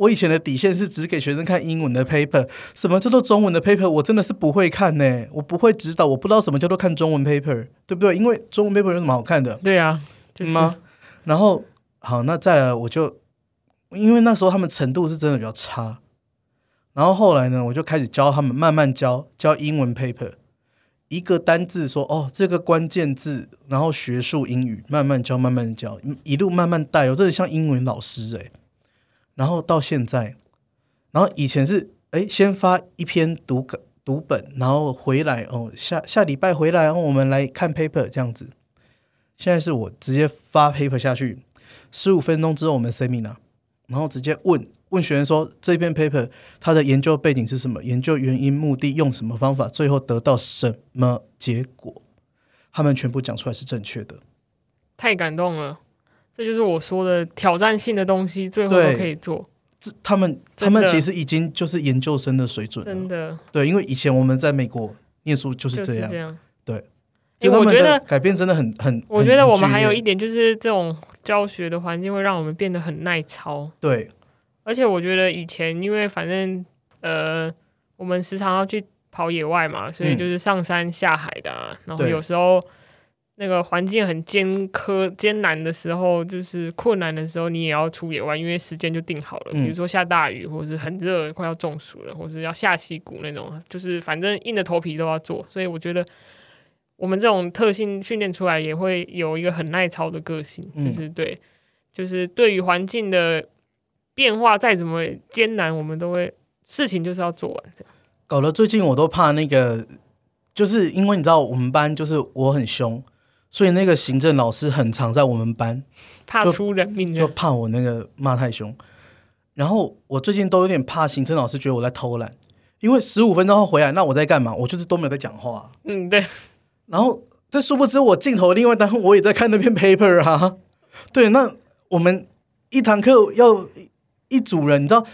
我我以前的底线是只给学生看英文的 paper，什么叫做中文的 paper？我真的是不会看呢，我不会指导，我不知道什么叫做看中文 paper，对不对？因为中文 paper 有什么好看的？对啊，就是吗？然后好，那再来我就因为那时候他们程度是真的比较差，然后后来呢，我就开始教他们，慢慢教教英文 paper，一个单字说哦这个关键字，然后学术英语慢慢教，慢慢教，一路慢慢带，我真的像英文老师诶、然后到现在，然后以前是诶，先发一篇读读本，然后回来哦下下礼拜回来，然后我们来看 paper 这样子。现在是我直接发 paper 下去，十五分钟之后我们 seminar，然后直接问问学员说这篇 paper 它的研究背景是什么，研究原因、目的、用什么方法，最后得到什么结果，他们全部讲出来是正确的。太感动了。这就是我说的挑战性的东西，最后都可以做，这他们他们其实已经就是研究生的水准了，真的。对，因为以前我们在美国念书就是这样，是这样。对。诶就我觉得，改变真的很很，我觉得我们还有一点就是这种教学的环境会让我们变得很耐操，对。而且我觉得以前因为反正呃，我们时常要去跑野外嘛，所以嗯。就是上山下海的、啊，然后有时候那个环境很艰苛、艰难的时候，就是困难的时候，你也要出野外，因为时间就定好了。嗯比如说下大雨，或者是很热，快要中暑了，或者是要下溪谷那种，就是反正硬着头皮都要做。所以我觉得我们这种特性训练出来，也会有一个很耐操的个性，嗯就是对，就是对于环境的变化再怎么艰难，我们都会事情就是要做完。这样搞得最近我都怕那个，就是因为你知道我们班就是我很凶，所以那个行政老师很常在我们班，怕出人命就怕我那个骂太凶。然后我最近都有点怕行政老师觉得我在偷懒，因为十五分钟后回来，那我在干嘛？我就是都没有在讲话。嗯，对，然后，但殊不知我镜头另外一端我也在看那篇 paper 啊。对，那我们一堂课要一组人，你知道，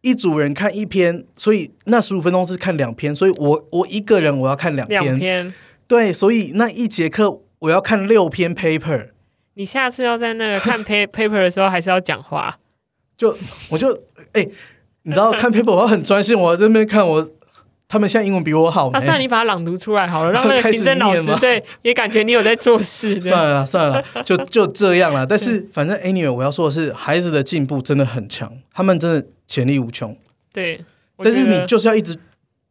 一组人看一篇，所以那十五分钟是看两篇，所以我我一个人我要看两篇。两篇。对，所以那一节课我要看六篇 paper，你下次要在那个看 pa paper 的时候，还是要讲话。就我就哎、你知道看 paper 我要很专心，我在那边看我。他们现在英文比我好呢，那、算了，你把它朗读出来好了，让那个 行政老师对也感觉你有在做事。算了啦，算了啦，就就这样了。但是反正 anyway，我要说的是，孩子的进步真的很强，他们真的潜力无穷。对，但是你就是要一直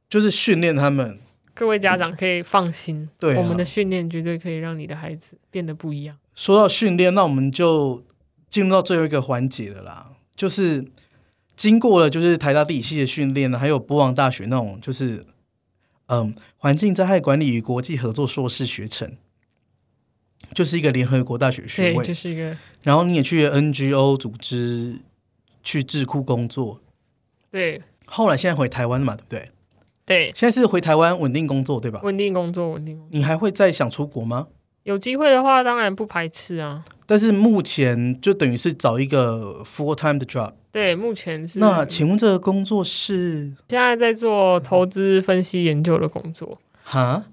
就是训练他们。各位家长可以放心，对啊我们的训练绝对可以让你的孩子变得不一样。说到训练，那我们就进入到最后一个环节了啦，就是经过了就是台大地理系的训练呢，还有博望大学那种就是嗯环境灾害管理与国际合作硕士学程，就是一个联合国大学学对，位。就是一个然后你也去 NGO 组织去智库工作，对后来现在回台湾嘛，对不对？对现在是回台湾稳定工作，对吧？稳定工作，稳定工作。你还会再想出国吗？有机会的话，当然不排斥啊。但是目前就等于是找一个 full time 的 job。对，目前是那请问这个工作是现在在做投资分析研究的工作。哈？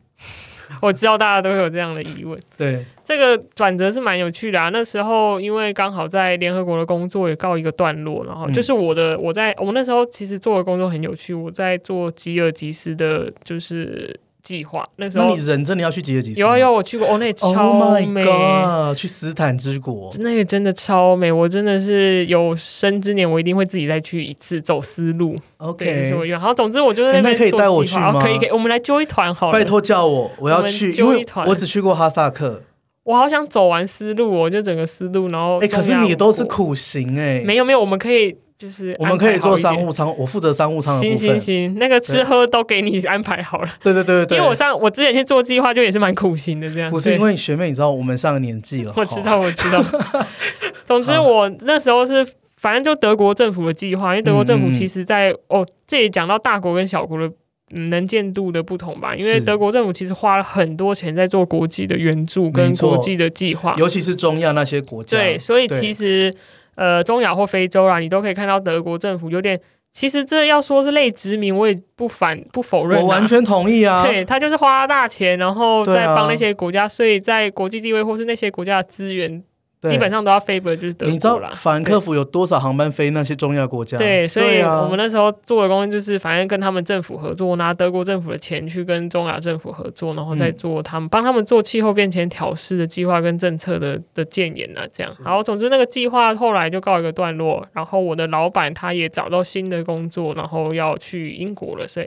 我知道大家都会有这样的疑问。对，这个转折是蛮有趣的啊。那时候因为刚好在联合国的工作也告一个段落，然后嗯就是我的我在我那时候其实做的工作很有趣，我在做吉尔吉斯的，就是计划。那时候那你人真的要去吉尔吉斯？有啊有，我去过，哦，那里 Oh 超 my 美。god！去斯坦之国，那个真的超美，我真的是有生之年，我一定会自己再去一次走丝路。OK，愿。好，总之我就在那边做可以带我计划去吗哦可以可以，我们来揪一团好了。拜托叫我，我要去，因为揪一团我只去过哈萨克。我好想走完丝路哦，就整个丝路，然后哎，可是你都是苦行哎，没有没有，我们可以就是我们可以做商务舱，我负责商务舱行。行行，那个吃喝都给你安排好了。对对对对对，因为我上我之前去做计划就也是蛮苦心的这样。不是因为学妹，你知道我们上了年纪了，哦我知道我知道。总之我那时候是反正就德国政府的计划，因为德国政府其实在哦这里讲到大国跟小国的。嗯，能见度的不同吧，因为德国政府其实花了很多钱在做国际的援助跟国际的计划，尤其是中亚那些国家。对，所以其实呃，中亚或非洲啦，你都可以看到德国政府有点，其实这要说是类殖民，我也不反不否认、啊，我完全同意啊。对他就是花大钱，然后再帮那些国家，所以在国际地位或是那些国家的资源，对基本上都要 favor 就是德你知道国啦。法兰克福有多少航班飞那些中亚国家？对，所以啊我们那时候做的工作就是，反正跟他们政府合作，拿德国政府的钱去跟中亚政府合作，然后再嗯做他们、帮他们做气候变迁调试的计划跟政策的的建言啊，这样。好，总之那个计划后来就告一个段落，然后我的老板他也找到新的工作，然后要去英国了，所以。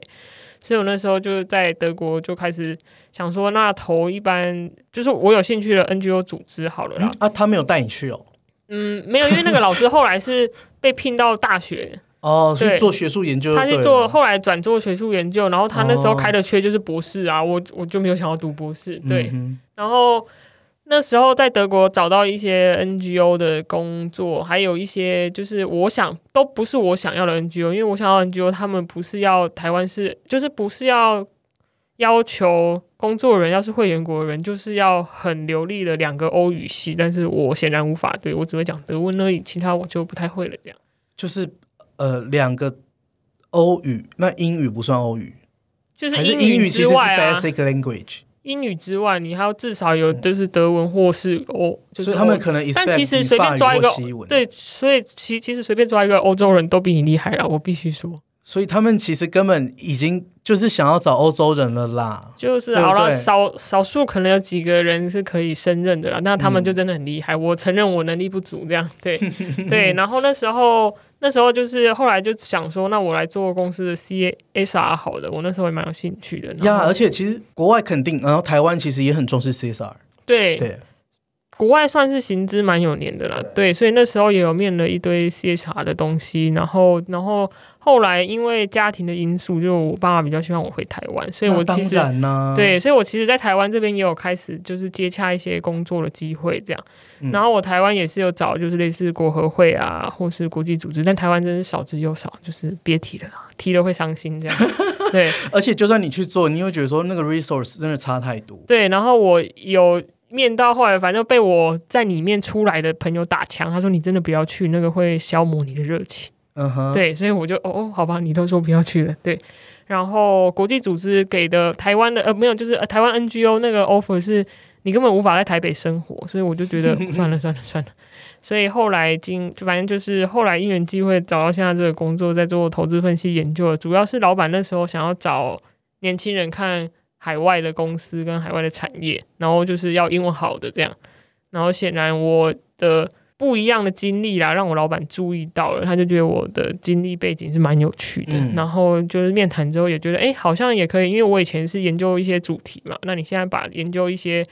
所以我那时候就在德国就开始想说，那投一般就是我有兴趣的 NGO 组织好了啦嗯。啊，他没有带你去哦。嗯，没有，因为那个老师后来是被聘到大学，哦，对是做学术研究他，去做后来转做学术研究，然后他那时候哦开的缺就是博士啊，我我就没有想要读博士，对，嗯然后那时候在德国找到一些 NGO 的工作，还有一些就是我想都不是我想要的 NGO，因为我想要 NGO 他们不是要台湾是，就是不是要要求工作人要是会员国的人，就是要很流利的两个欧语系，但是我显然无法，对我只会讲德文而已，其他我就不太会了，这样。就是呃两个欧语，那英语不算欧语，就是英语之外啊，basic language，英语之外，你还要至少有就是德文或是欧，就是所以他们可能但其实随便抓一个对，所以其其实随便抓一个欧洲人都比你厉害了，我必须说。所以他们其实根本已经就是想要找欧洲人了啦。就是好了，少少数可能有几个人是可以胜任的啦，那他们嗯就真的很厉害。我承认我能力不足，这样 对对。然后那时候那时候就是后来就想说，那我来做公司的 CSR 好了，我那时候也蛮有兴趣的。然呀，而且其实国外肯定，然后台湾其实也很重视 CSR。对对，国外算是行之蛮有年的啦，对，所以那时候也有面了一堆 CSR 的东西，然后然后后来因为家庭的因素，就我爸妈比较希望我回台湾，所以我当其实然啦、对，所以我其实，在台湾这边也有开始就是接洽一些工作的机会，这样。嗯然后我台湾也是有找，就是类似国合会啊，或是国际组织，但台湾真是少之又少，就是别提了，提了会伤心这样。对而且就算你去做，你会觉得说那个 resource 真的差太多。对，然后我有面到后来，反正被我在里面出来的朋友打枪，他说你真的不要去，那个会消磨你的热情。嗯哼，对，所以我就哦哦，好吧，你都说不要去了，对。然后国际组织给的台湾的呃没有，就是、呃、台湾 NGO 那个 offer 是你根本无法在台北生活，所以我就觉得算了算了算了。所以后来经就反正就是后来因缘机会找到现在这个工作，在做投资分析研究，主要是老板那时候想要找年轻人看海外的公司跟海外的产业，然后就是要英文好的这样。然后显然我的不一样的经历啦，让我老板注意到了，他就觉得我的经历背景是蛮有趣的。嗯然后就是面谈之后也觉得，哎，好像也可以，因为我以前是研究一些主题嘛，那你现在把研究一些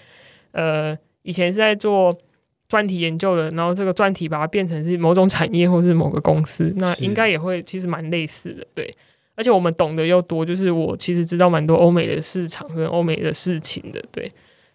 呃，以前是在做专题研究的，然后这个专题把它变成是某种产业或是某个公司，那应该也会其实蛮类似的，对。而且我们懂得又多，就是我其实知道蛮多欧美的市场跟欧美的事情的，对。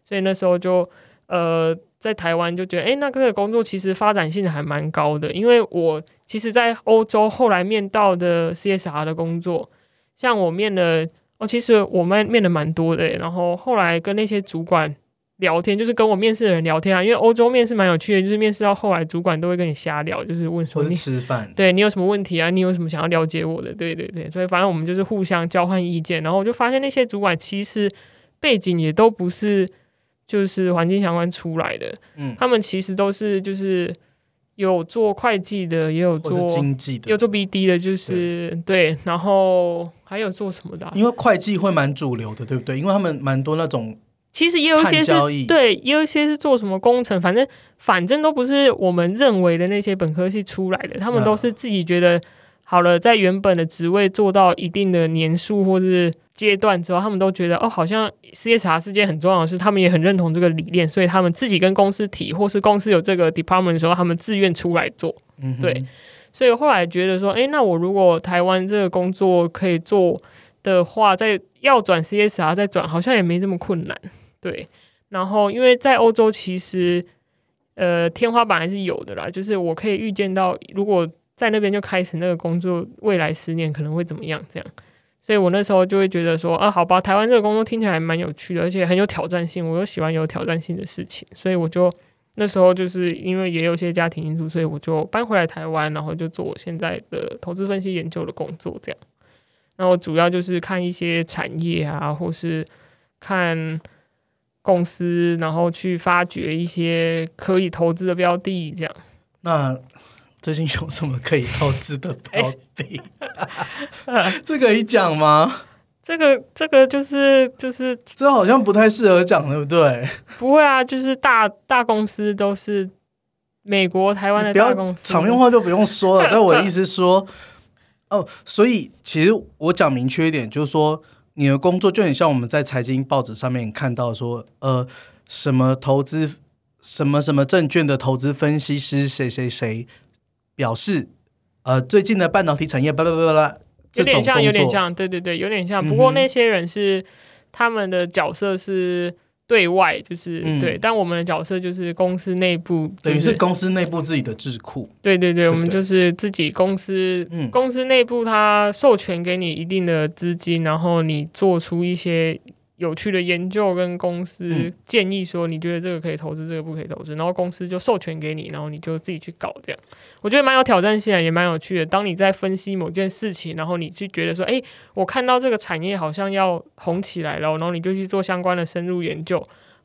所以那时候就呃，在台湾就觉得，哎、那个工作其实发展性还蛮高的，因为我其实，在欧洲后来面到的 CSR 的工作，像我面了，哦，其实我们面的蛮多的，然后后来跟那些主管聊天，就是跟我面试的人聊天啊，因为欧洲面试蛮有趣的，就是面试到后来，主管都会跟你瞎聊，就是问说你吃饭。对你有什么问题啊？你有什么想要了解我的？对对对，所以反正我们就是互相交换意见，然后我就发现那些主管其实背景也都不是就是环境相关出来的，嗯，他们其实都是就是有做会计的，也有做经济的有，做 BD 的，就是对，然后还有做什么的啊、因为会计会蛮主流的，对不对？因为他们蛮多那种其实也有一些是对，也有一些是做什么工程，反正反正都不是我们认为的那些本科系出来的，他们都是自己觉得好了，在原本的职位做到一定的年数或是阶段之后，他们都觉得哦，好像 CSR 是件很重要的事，他们也很认同这个理念，所以他们自己跟公司提，或是公司有这个 department 的时候，他们自愿出来做。嗯对所以后来觉得说，诶，那我如果台湾这个工作可以做的话，在要转 CSR 再转，好像也没这么困难。对，然后因为在欧洲其实呃天花板还是有的啦，就是我可以预见到，如果在那边就开始那个工作，未来十年可能会怎么样这样。所以我那时候就会觉得说，啊，好吧，台湾这个工作听起来蛮有趣的，而且很有挑战性，我又喜欢有挑战性的事情，所以我就那时候就是因为也有些家庭因素，所以我就搬回来台湾，然后就做我现在的投资分析研究的工作，这样。然后主要就是看一些产业啊，或是看公司，然后去发掘一些可以投资的标的，这样。那最近有什么可以投资的标的？哎 这可以讲吗？这个这个就是就是这好像不太适合讲，对不对？不会啊，就是大大公司都是美国、台湾的大公司，场面话就不用说了。但我的意思是说，哦，所以其实我讲明确一点，就是说你的工作就很像我们在财经报纸上面看到说，呃，什么投资什么什么证券的投资分析师谁谁谁表示，呃，最近的半导体产业，巴拉巴拉巴拉，有点像，有点像，对对对，有点像。不过那些人是他们的角色是对外，就是、嗯对，但我们的角色就是公司内部，等于是公司内部自己的智库。对对对，对我们就是自己公司，嗯公司内部它授权给你一定的资金，然后你做出一些有趣的研究，跟公司嗯建议说你觉得这个可以投资，这个不可以投资，然后公司就授权给你，然后你就自己去搞这样。我觉得蛮有挑战性的，也蛮有趣的。当你在分析某件事情，然后你去觉得说，诶，我看到这个产业好像要红起来了，然后你就去做相关的深入研究。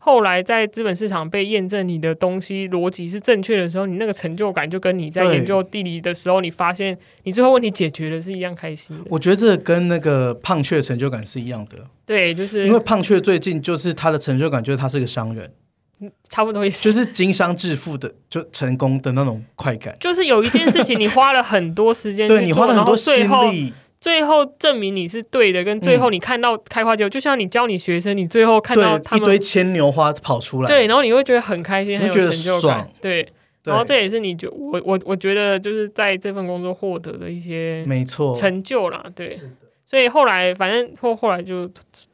后来在资本市场被验证你的东西逻辑是正确的时候，你那个成就感就跟你在研究地理的时候，你发现你最后问题解决了是一样开心的。我觉得这跟那个胖雀成就感是一样的，对，就是因为胖雀最近就是他的成就感就是他是个商人，差不多意思。就是经商致富的就成功的那种快感。就是有一件事情，你花了很多时间对你花了很多心力，最后证明你是对的，跟最后你看到开花结果，就像你教你学生，你最后看到一堆牵牛花跑出来，对，然后你会觉得很开心，很有成就感，对。对，然后这也是你就我我我觉得就是在这份工作获得的一些没错，成就啦，对。所以后来反正后后来就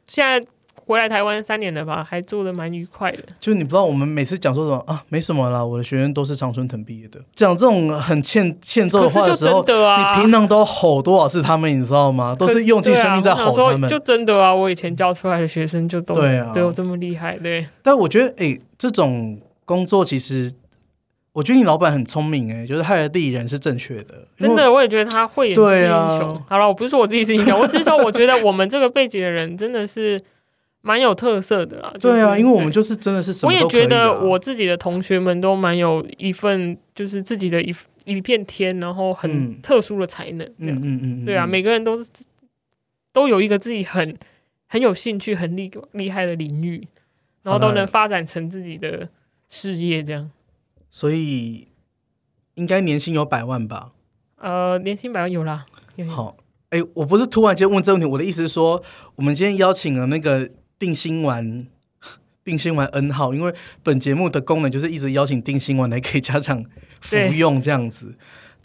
现在回来台湾三年了吧，还做的蛮愉快的。就你不知道，我们每次讲说什么啊，没什么啦，我的学生都是常春藤毕业的，讲这种很欠欠揍话的时候你平常都吼多少次他们，你知道吗？都是用尽生命在吼他们。就真的啊，我以前教出来的学生就都对啊都有这么厉害，对。但我觉得，哎、这种工作其实，我觉得你老板很聪明、哎，就是害了地人是正确的，真的，我也觉得他慧眼识英雄。好了，我不是说我自己是英雄，我只是说我觉得我们这个背景的人真的是蛮有特色的啦。对啊，因为我们就是真的是什我也么都可以觉得啊我自己的同学们都蛮有一份就是自己的一一片天，然后很嗯特殊的才能。嗯嗯嗯，嗯对啊，嗯每个人都是都有一个自己很很有兴趣、很厉厉害的领域，然后都能发展成自己的事业。这样，所以应该年薪有百万吧？呃，年薪百万有啦。好，哎、我不是突然间问这个问题，我的意思是说，我们今天邀请了那个定心丸。定心丸 N 号，因为本节目的功能就是一直邀请定心丸来给家长服用，这样子。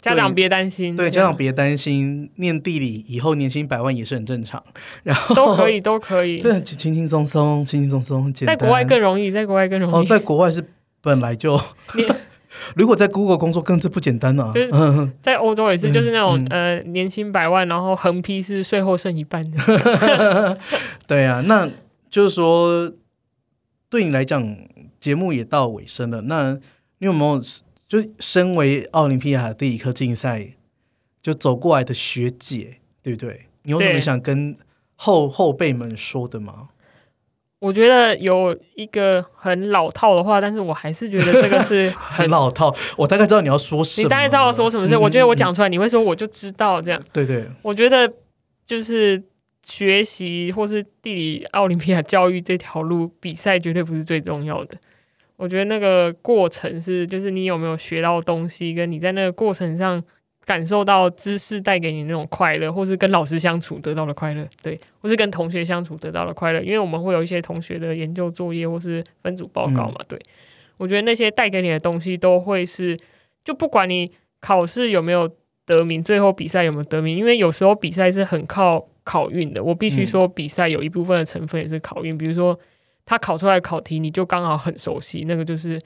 家长别担心，对，家长别担心，念地理以后年薪百万也是很正常。然后都可以，都可以。对轻轻松松，轻轻松松，很简单。在国外更容易，在国外更容易。哦，在国外是本来就，如果在 Google 工作更是不简单啊。就是嗯，在欧洲也是，就是那种、嗯呃年薪百万，然后横批是税后剩一半的。对啊，那就是说，对你来讲，节目也到尾声了。那你有没有就身为奥林匹亚第一科竞赛就走过来的学姐，对不对？你有什么想跟后后辈们说的吗？我觉得有一个很老套的话，但是我还是觉得这个是 很很老套，我大概知道你要说什么。你大概知道我说什么事。嗯我觉得我嗯讲出来，你会说我就知道这样。对对，我觉得就是学习或是地理奥林匹亚教育这条路，比赛绝对不是最重要的。我觉得那个过程是，就是你有没有学到东西，跟你在那个过程上感受到知识带给你那种快乐，或是跟老师相处得到的快乐，对，或是跟同学相处得到的快乐。因为我们会有一些同学的研究作业或是分组报告嘛，对我觉得那些带给你的东西都会是，就不管你考试有没有得名，最后比赛有没有得名，因为有时候比赛是很靠考运的。我必须说，比赛有一部分的成分也是考运，比如说他考出来考题，你就刚好很熟悉，那个就是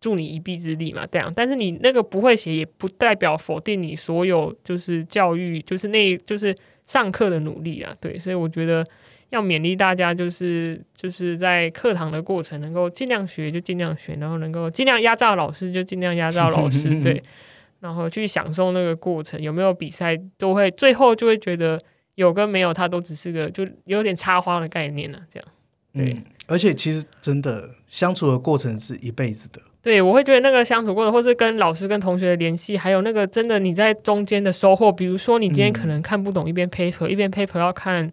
助你一臂之力嘛。这样，但是你那个不会写，也不代表否定你所有就是教育，就是那就是上课的努力啊。对，所以我觉得。要勉励大家，就是就是在课堂的过程，能够尽量学就尽量学，然后能够尽量压榨老师就尽量压榨老师，对，然后去享受那个过程。有没有比赛都会最后就会觉得有跟没有，它都只是个就有点插花的概念呢、这样。对嗯，而且其实真的相处的过程是一辈子的。对，我会觉得那个相处过程，或是跟老师跟同学的联系，还有那个真的你在中间的收获，比如说你今天可能看不懂一边 paper，、一边 paper 要看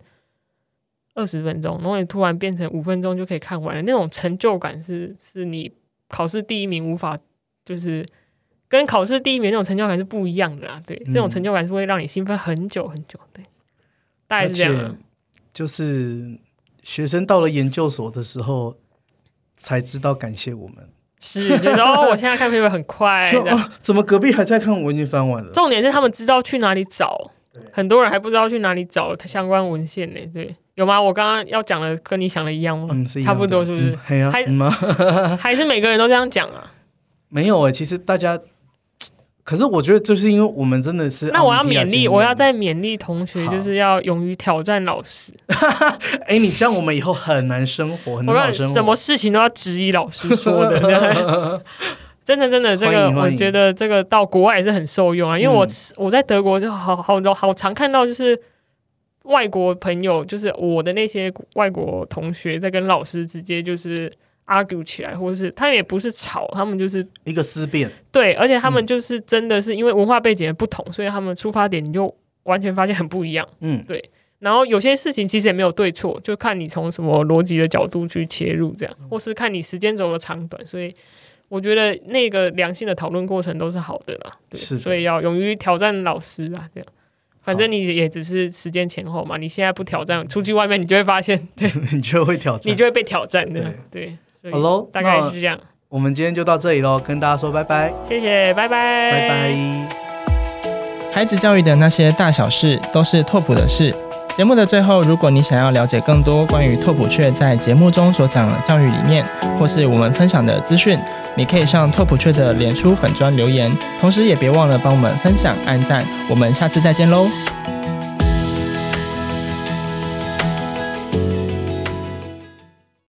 二十分钟，然后你突然变成五分钟就可以看完了，那种成就感是是你考试第一名无法就是。跟考试第一名那种成就感是不一样的啦，对，这种成就感是会让你兴奋很久很久，对，大概。就是学生到了研究所的时候，才知道感谢我们。是，就是哦，我现在看 paper 很快，怎么隔壁还在看？我已经翻完了。重点是他们知道去哪里找，很多人还不知道去哪里找相关文献呢。对，有吗？我刚刚要讲的跟你想的一样吗？嗯，是差不多是不是嗯？嘿啊还，嗯吗？还是每个人都这样讲啊？没有哎、其实大家，可是我觉得就是因为我们真的是那我要勉励，我要再勉励同学，就是要勇于挑战老师。哎、你这样我们以后很难生活，很难生活。什么事情都要质疑老师说的。真的，真的，这个我觉得这个到国外也是很受用啊。因为我、嗯我在德国就好好好好常看到，就是外国朋友，就是我的那些外国同学在跟老师直接就是 argue 起来，或者是他们也不是吵，他们就是一个思辨，对，而且他们就是真的是因为文化背景的不同，所以他们出发点你就完全发现很不一样。嗯，对然后有些事情其实也没有对错，就看你从什么逻辑的角度去切入，这样，或是看你时间轴的长短。所以我觉得那个良性的讨论过程都是好的啦。对，是所以要勇于挑战老师啊，这样。反正你也只是时间前后嘛，你现在不挑战，出去外面你就会发现，对 你就会挑战你。就会被挑战的。对，好喽，大概那是这样。我们今天就到这里喽，跟大家说拜拜，谢谢，拜拜，拜拜。孩子教育的那些大小事，都是拓普的事。节目的最后，如果你想要了解更多关于拓普雀在节目中所讲的教育理念，或是我们分享的资讯，你可以上拓普雀的脸书粉砖留言，同时也别忘了帮我们分享、按赞。我们下次再见喽！